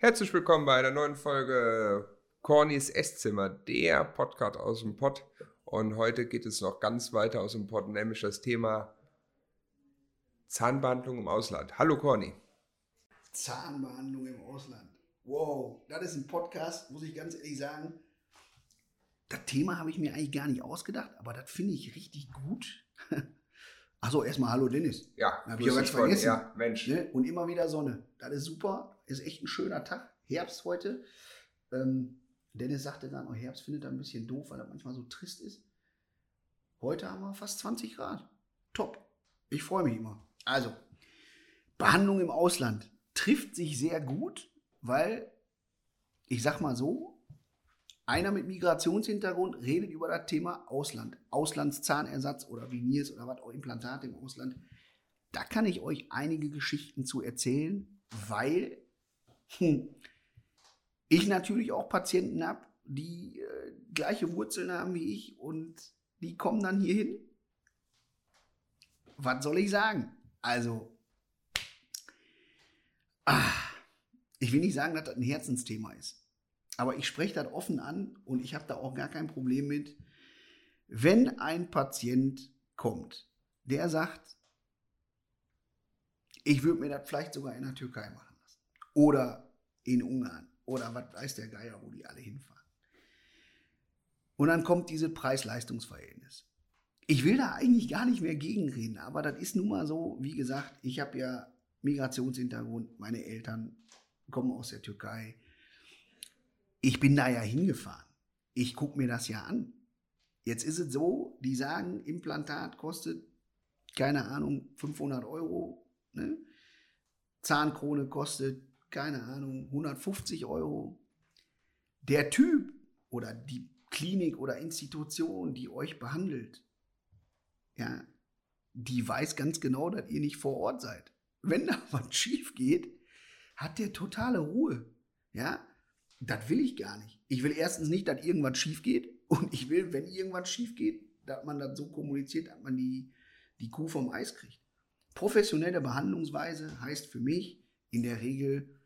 Herzlich willkommen bei einer neuen Folge Cornys Esszimmer, der Podcast aus dem Pott. Und heute geht es noch ganz weiter aus dem Pott, nämlich das Thema Zahnbehandlung im Ausland. Hallo Corny. Zahnbehandlung im Ausland. Wow, das ist ein Podcast, muss ich ganz ehrlich sagen. Das Thema habe ich mir eigentlich gar nicht ausgedacht, aber das finde ich richtig gut. Achso, erstmal Hallo Dennis. Ja, Hab ich ja ganz vergessen. Ja, Mensch. Ne? Und immer wieder Sonne. Das ist super. Ist echt ein schöner Tag. Herbst heute. Ähm, Dennis sagte dann, oh, Herbst findet er ein bisschen doof, weil er manchmal so trist ist. Heute haben wir fast 20 Grad. Top. Ich freue mich immer. Also, Behandlung im Ausland trifft sich sehr gut, weil, ich sag mal so, einer mit Migrationshintergrund redet über das Thema Ausland. Auslandszahnersatz oder Veneers oder was auch Implantate im Ausland. Da kann ich euch einige Geschichten zu erzählen, weil hm, ich natürlich auch Patienten habe, die äh, gleiche Wurzeln haben wie ich und die kommen dann hier hin. Was soll ich sagen? Also, ah, ich will nicht sagen, dass das ein Herzensthema ist. Aber ich spreche das offen an und ich habe da auch gar kein Problem mit. Wenn ein Patient kommt, der sagt, ich würde mir das vielleicht sogar in der Türkei machen. Oder in Ungarn. Oder was weiß der Geier, wo die alle hinfahren. Und dann kommt dieses Preis-Leistungs-Verhältnis. Ich will da eigentlich gar nicht mehr gegenreden, aber das ist nun mal so, wie gesagt, ich habe ja Migrationshintergrund, meine Eltern kommen aus der Türkei ich bin da ja hingefahren. Ich gucke mir das ja an. Jetzt ist es so, die sagen, Implantat kostet, keine Ahnung, 500 Euro. Ne? Zahnkrone kostet, keine Ahnung, 150 Euro. Der Typ oder die Klinik oder Institution, die euch behandelt, ja, die weiß ganz genau, dass ihr nicht vor Ort seid. Wenn da was schief geht, hat der totale Ruhe. Ja, das will ich gar nicht. Ich will erstens nicht, dass irgendwas schief geht. Und ich will, wenn irgendwas schief geht, dass man das so kommuniziert, dass man die, die Kuh vom Eis kriegt. Professionelle Behandlungsweise heißt für mich in der Regel,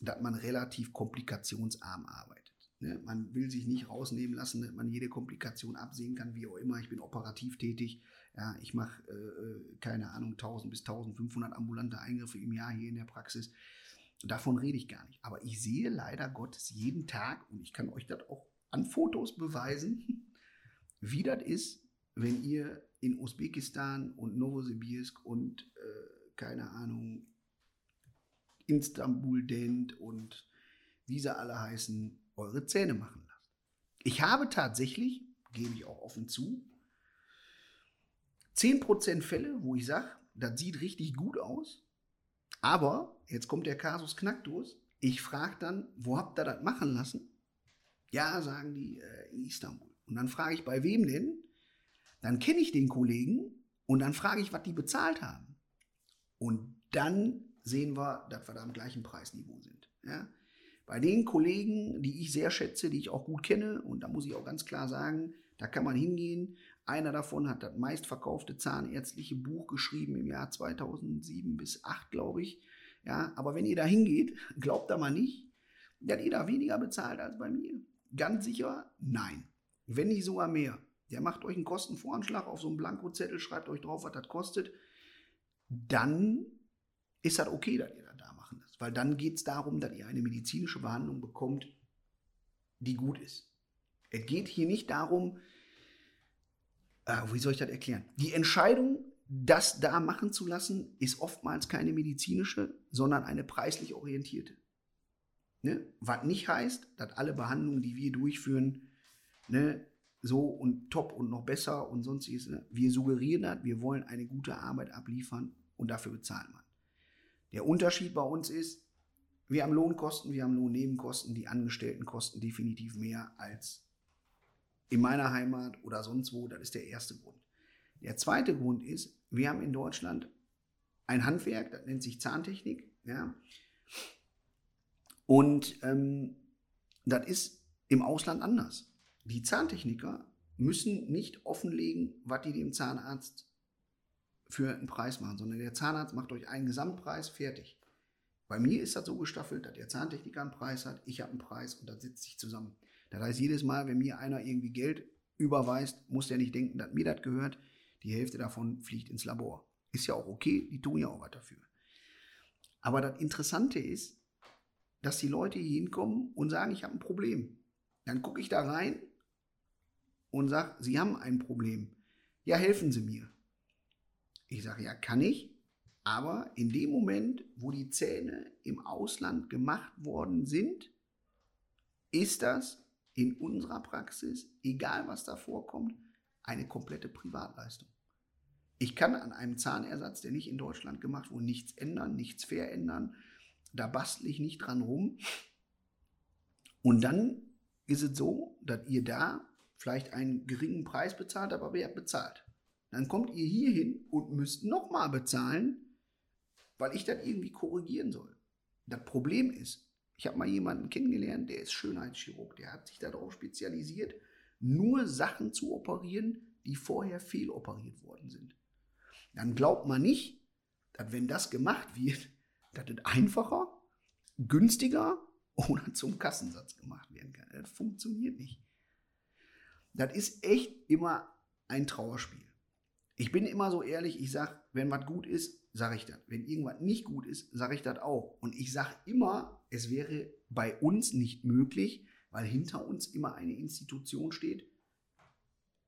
dass man relativ komplikationsarm arbeitet. Ne? Man will sich nicht rausnehmen lassen, dass man jede Komplikation absehen kann, wie auch immer. Ich bin operativ tätig. Ja, ich mache, äh, äh keine Ahnung, 1000 bis 1500 ambulante Eingriffe im Jahr hier in der Praxis. Davon rede ich gar nicht. Aber ich sehe leider Gottes jeden Tag, und ich kann euch das auch an Fotos beweisen, wie das ist, wenn ihr in Usbekistan und Novosibirsk und äh, keine Ahnung, Istanbul Dent und wie sie alle heißen, eure Zähne machen lasst. Ich habe tatsächlich, gebe ich auch offen zu, 10% Fälle, wo ich sage, das sieht richtig gut aus, aber, jetzt kommt der Kasus Knacktus. Ich frage dann, wo habt ihr das machen lassen? Ja, sagen die, äh, in Istanbul. Und dann frage ich, bei wem denn? Dann kenne ich den Kollegen und dann frage ich, was die bezahlt haben. Und dann sehen wir, dass wir da am gleichen Preisniveau sind. Ja? Bei den Kollegen, die ich sehr schätze, die ich auch gut kenne, und da muss ich auch ganz klar sagen, da kann man hingehen. Einer davon hat das meistverkaufte zahnärztliche Buch geschrieben im Jahr 2007 bis 2008, glaube ich. Ja, aber wenn ihr da hingeht, glaubt da mal nicht, dass ihr da weniger bezahlt als bei mir. Ganz sicher, nein. Wenn nicht sogar mehr. Der macht euch einen Kostenvoranschlag auf so einem Blankozettel, schreibt euch drauf, was das kostet. Dann ist das okay, dass ihr das da machen lasst. Weil dann geht es darum, dass ihr eine medizinische Behandlung bekommt, die gut ist. Es geht hier nicht darum, äh, wie soll ich das erklären? Die Entscheidung, das da machen zu lassen, ist oftmals keine medizinische, sondern eine preislich orientierte. Ne? Was nicht heißt, dass alle Behandlungen, die wir durchführen, ne, so und top und noch besser und sonstiges. Ne? Wir suggerieren das, wir wollen eine gute Arbeit abliefern und dafür bezahlt man. Der Unterschied bei uns ist, wir haben Lohnkosten, wir haben Lohnnebenkosten, die Angestellten kosten definitiv mehr als in meiner Heimat oder sonst wo. Das ist der erste Grund. Der zweite Grund ist, wir haben in Deutschland ein Handwerk, das nennt sich Zahntechnik. Ja? Und ähm, das ist im Ausland anders. Die Zahntechniker müssen nicht offenlegen, was die dem Zahnarzt für einen Preis machen, sondern der Zahnarzt macht euch einen Gesamtpreis fertig. Bei mir ist das so gestaffelt, dass der Zahntechniker einen Preis hat, ich habe einen Preis und das setzt sich zusammen. Das heißt, jedes Mal, wenn mir einer irgendwie Geld überweist, muss der nicht denken, dass mir das gehört. Die Hälfte davon fliegt ins Labor. Ist ja auch okay, die tun ja auch was dafür. Aber das Interessante ist, dass die Leute hier hinkommen und sagen, ich habe ein Problem. Dann gucke ich da rein und sage, Sie haben ein Problem. Ja, helfen Sie mir. Ich sage, ja, kann ich. Aber in dem Moment, wo die Zähne im Ausland gemacht worden sind, ist das in unserer Praxis, egal was da vorkommt, eine komplette Privatleistung. Ich kann an einem Zahnersatz, der nicht in Deutschland gemacht wurde, nichts ändern, nichts verändern. Da bastle ich nicht dran rum. Und dann ist es so, dass ihr da vielleicht einen geringen Preis bezahlt, aber wer bezahlt? Dann kommt ihr hier hin und müsst nochmal bezahlen, weil ich das irgendwie korrigieren soll. Das Problem ist, ich habe mal jemanden kennengelernt, der ist Schönheitschirurg, der hat sich darauf spezialisiert, nur Sachen zu operieren, die vorher fehloperiert worden sind. Dann glaubt man nicht, dass wenn das gemacht wird, dass es einfacher, günstiger oder zum Kassensatz gemacht werden kann. Das funktioniert nicht. Das ist echt immer ein Trauerspiel. Ich bin immer so ehrlich, ich sage, wenn was gut ist, sage ich das. Wenn irgendwas nicht gut ist, sage ich das auch. Und ich sage immer, es wäre bei uns nicht möglich, weil hinter uns immer eine Institution steht,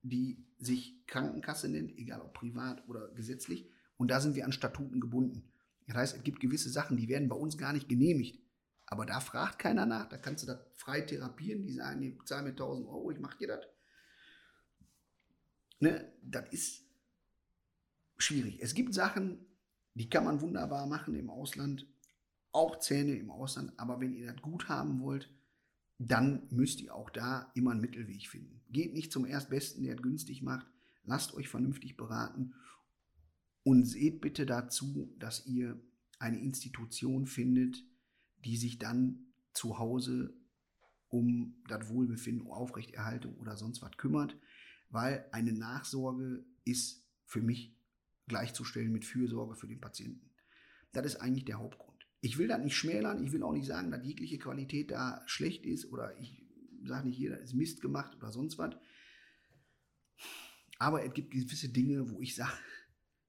die sich Krankenkasse nennt, egal ob privat oder gesetzlich. Und da sind wir an Statuten gebunden. Das heißt, es gibt gewisse Sachen, die werden bei uns gar nicht genehmigt. Aber da fragt keiner nach. Da kannst du das frei therapieren. Die sagen, nee, zahl mir 1000 Euro, ich mach dir das. Ne, das ist schwierig. Es gibt Sachen, die kann man wunderbar machen im Ausland, auch Zähne im Ausland, aber wenn ihr das gut haben wollt, dann müsst ihr auch da immer einen Mittelweg finden. Geht nicht zum Erstbesten, der es günstig macht. Lasst euch vernünftig beraten und seht bitte dazu, dass ihr eine Institution findet, die sich dann zu Hause um das Wohlbefinden, Aufrechterhaltung oder sonst was kümmert, weil eine Nachsorge ist für mich gleichzustellen mit Fürsorge für den Patienten. Das ist eigentlich der Hauptgrund. Ich will das nicht schmälern, ich will auch nicht sagen, dass jegliche Qualität da schlecht ist oder ich sage nicht, jeder ist Mist gemacht oder sonst was. Aber es gibt gewisse Dinge, wo ich sage,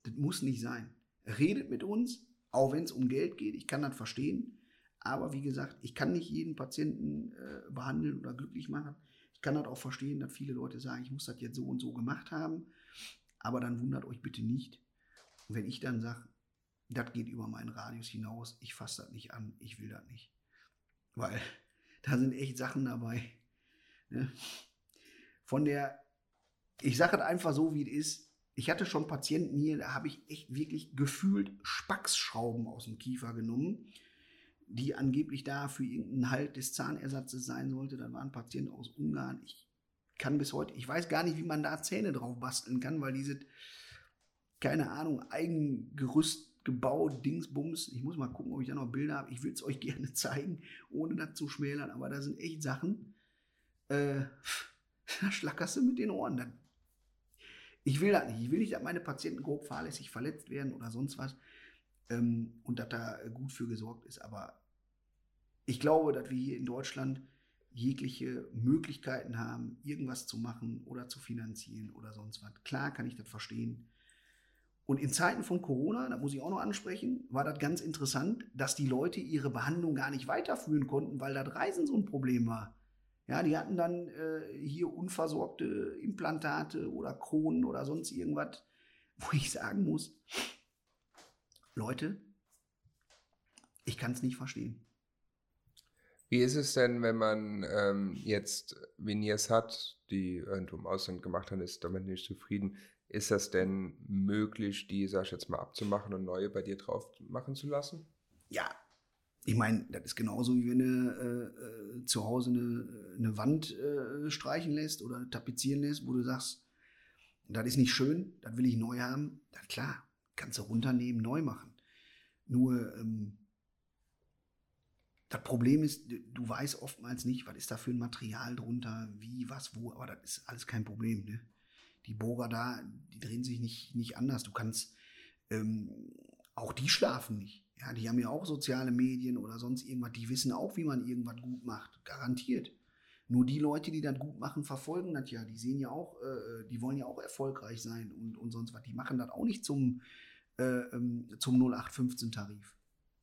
das muss nicht sein. Redet mit uns, auch wenn es um Geld geht, ich kann das verstehen. Aber wie gesagt, ich kann nicht jeden Patienten äh, behandeln oder glücklich machen. Ich kann das auch verstehen, dass viele Leute sagen, ich muss das jetzt so und so gemacht haben. Aber dann wundert euch bitte nicht, und wenn ich dann sage, das geht über meinen Radius hinaus, ich fasse das nicht an, ich will das nicht. Weil da sind echt Sachen dabei. Ne? Von der, ich sage es einfach so, wie es ist. Ich hatte schon Patienten hier, da habe ich echt wirklich gefühlt Spacksschrauben aus dem Kiefer genommen, die angeblich da für irgendeinen Halt des Zahnersatzes sein sollte. Da war ein Patient aus Ungarn. Ich kann bis heute, ich weiß gar nicht, wie man da Zähne drauf basteln kann, weil diese keine Ahnung, Eigengerüst gebaut, Dingsbums. Ich muss mal gucken, ob ich da noch Bilder habe. Ich will es euch gerne zeigen, ohne das zu schmälern, aber da sind echt Sachen. Äh, da schlackerst du mit den Ohren dann. Ich will das nicht. Ich will nicht, dass meine Patienten grob fahrlässig verletzt werden oder sonst was. Ähm, und dass da gut für gesorgt ist. Aber ich glaube, dass wir hier in Deutschland jegliche Möglichkeiten haben, irgendwas zu machen oder zu finanzieren oder sonst was. Klar kann ich das verstehen. Und in Zeiten von Corona, da muss ich auch noch ansprechen, war das ganz interessant, dass die Leute ihre Behandlung gar nicht weiterführen konnten, weil das Reisen so ein Problem war. Ja, die hatten dann äh, hier unversorgte Implantate oder Kronen oder sonst irgendwas, wo ich sagen muss, Leute, ich kann es nicht verstehen. Wie ist es denn, wenn man ähm, jetzt Veneers hat, die irgendwo im Ausland gemacht haben, ist damit nicht zufrieden? Ist das denn möglich, die, sag ich jetzt mal, abzumachen und neue bei dir drauf machen zu lassen? Ja, ich meine, das ist genauso wie wenn du äh, äh, zu Hause eine, eine Wand äh, streichen lässt oder tapezieren lässt, wo du sagst, das ist nicht schön, das will ich neu haben. Dann klar, kannst du runternehmen, neu machen. Nur ähm, das Problem ist, du weißt oftmals nicht, was ist da für ein Material drunter, wie, was, wo, aber das ist alles kein Problem. Ne? Die Bohrer da, die drehen sich nicht, nicht anders. Du kannst, ähm, auch die schlafen nicht. Ja, die haben ja auch soziale Medien oder sonst irgendwas. Die wissen auch, wie man irgendwas gut macht. Garantiert. Nur die Leute, die das gut machen, verfolgen das ja. Die sehen ja auch, äh, die wollen ja auch erfolgreich sein und, und sonst was. Die machen das auch nicht zum, äh, ähm, zum 0815-Tarif.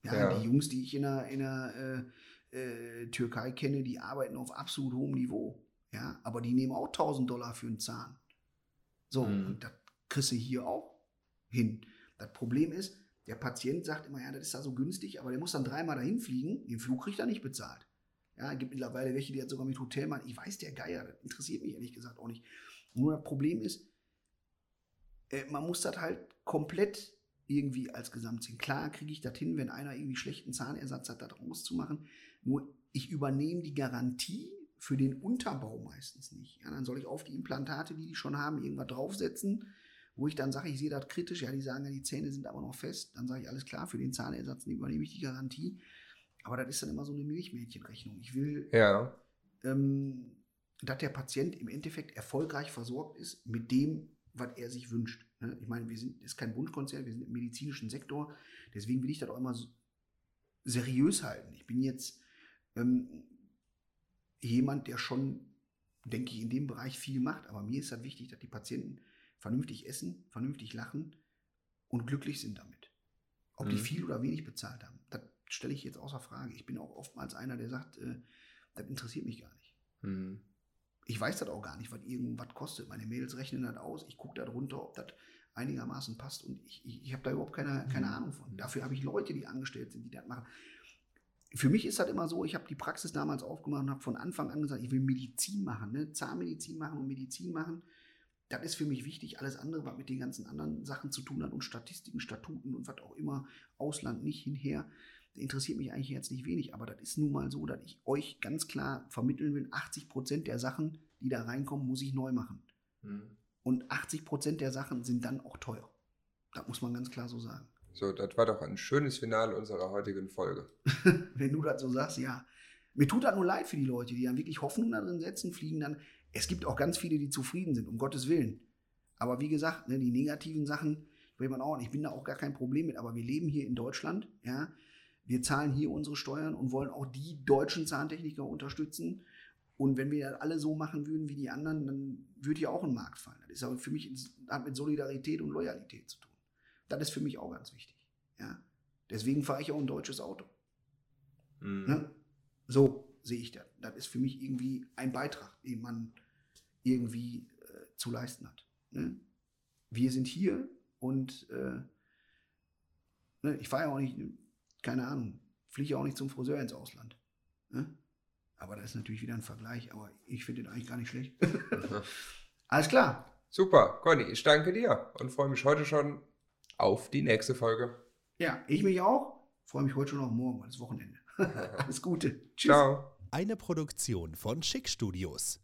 Ja, ja, die Jungs, die ich in der, in der äh, äh, Türkei kenne, die arbeiten auf absolut hohem Niveau. Ja, aber die nehmen auch 1000 Dollar für einen Zahn. So, mhm. und das kriegst du hier auch hin. Das Problem ist, der Patient sagt immer, ja, das ist da so günstig, aber der muss dann dreimal dahin fliegen, den Flug kriegt er nicht bezahlt. Ja, es gibt mittlerweile welche, die hat sogar mit Hotelmann, ich weiß der Geier, das interessiert mich ehrlich gesagt auch nicht. Nur das Problem ist, äh, man muss das halt komplett irgendwie als Gesamtsinn. Klar kriege ich das hin, wenn einer irgendwie schlechten Zahnersatz hat, das rauszumachen. Nur ich übernehme die Garantie für den Unterbau meistens nicht. Ja, dann soll ich auf die Implantate, die die schon haben, irgendwas draufsetzen, wo ich dann sage, ich sehe das kritisch. Ja, die sagen ja, die Zähne sind aber noch fest. Dann sage ich, alles klar, für den Zahnersatz übernehme ich die Garantie. Aber das ist dann immer so eine Milchmädchenrechnung. Ich will, ja. ähm, dass der Patient im Endeffekt erfolgreich versorgt ist mit dem, was er sich wünscht. Ne? Ich meine, wir sind, das ist kein Wunschkonzert, wir sind im medizinischen Sektor. Deswegen will ich das auch immer seriös halten. Ich bin jetzt ähm, jemand, der schon, denke ich, in dem Bereich viel macht. Aber mir ist halt wichtig, dass die Patienten vernünftig essen, vernünftig lachen und glücklich sind damit. Ob mhm. die viel oder wenig bezahlt haben, das stelle ich jetzt außer Frage. Ich bin auch oftmals einer, der sagt, äh, das interessiert mich gar nicht. Mhm. Ich weiß das auch gar nicht, was irgendwas kostet. Meine Mails rechnen das aus. Ich gucke da drunter, ob das einigermaßen passt. Und ich, ich, ich habe da überhaupt keine, keine mhm. Ahnung von. Dafür habe ich Leute, die angestellt sind, die das machen. Für mich ist das immer so, ich habe die Praxis damals aufgemacht und habe von Anfang an gesagt, ich will Medizin machen, ne? Zahnmedizin machen und Medizin machen. Das ist für mich wichtig. Alles andere, was mit den ganzen anderen Sachen zu tun hat und Statistiken, Statuten und was auch immer, Ausland nicht hinher, interessiert mich eigentlich jetzt nicht wenig, aber das ist nun mal so, dass ich euch ganz klar vermitteln will, 80 Prozent der Sachen, die da reinkommen, muss ich neu machen. Mhm. Und 80 Prozent der Sachen sind dann auch teuer. Das muss man ganz klar so sagen. So, das war doch ein schönes Finale unserer heutigen Folge. Wenn du das so sagst, ja. Mir tut das nur leid für die Leute, die dann wirklich Hoffnung darin setzen, fliegen dann. Es gibt auch ganz viele, die zufrieden sind, um Gottes Willen. Aber wie gesagt, ne, die negativen Sachen, will man auch, ich bin da auch gar kein Problem mit, aber wir leben hier in Deutschland, ja wir zahlen hier unsere Steuern und wollen auch die deutschen Zahntechniker unterstützen. Und wenn wir das alle so machen würden wie die anderen, dann würde hier auch ein Markt fallen. Das ist aber für mich hat mit Solidarität und Loyalität zu tun. Das ist für mich auch ganz wichtig. Ja? Deswegen fahre ich auch ein deutsches Auto. Mhm. Ne? So sehe ich das. Das ist für mich irgendwie ein Beitrag, den man irgendwie äh, zu leisten hat. Ne? Wir sind hier und äh, ne, ich fahre ja auch nicht keine Ahnung, fliege auch nicht zum Friseur ins Ausland. Ne? Aber das ist natürlich wieder ein Vergleich, aber ich finde den eigentlich gar nicht schlecht. Alles klar. Super, Conny, ich danke dir und freue mich heute schon auf die nächste Folge. Ja, ich mich auch. Freue mich heute schon auf morgen, weil es Wochenende. Alles Gute. Tschüss. Ciao. Eine Produktion von Schick Studios.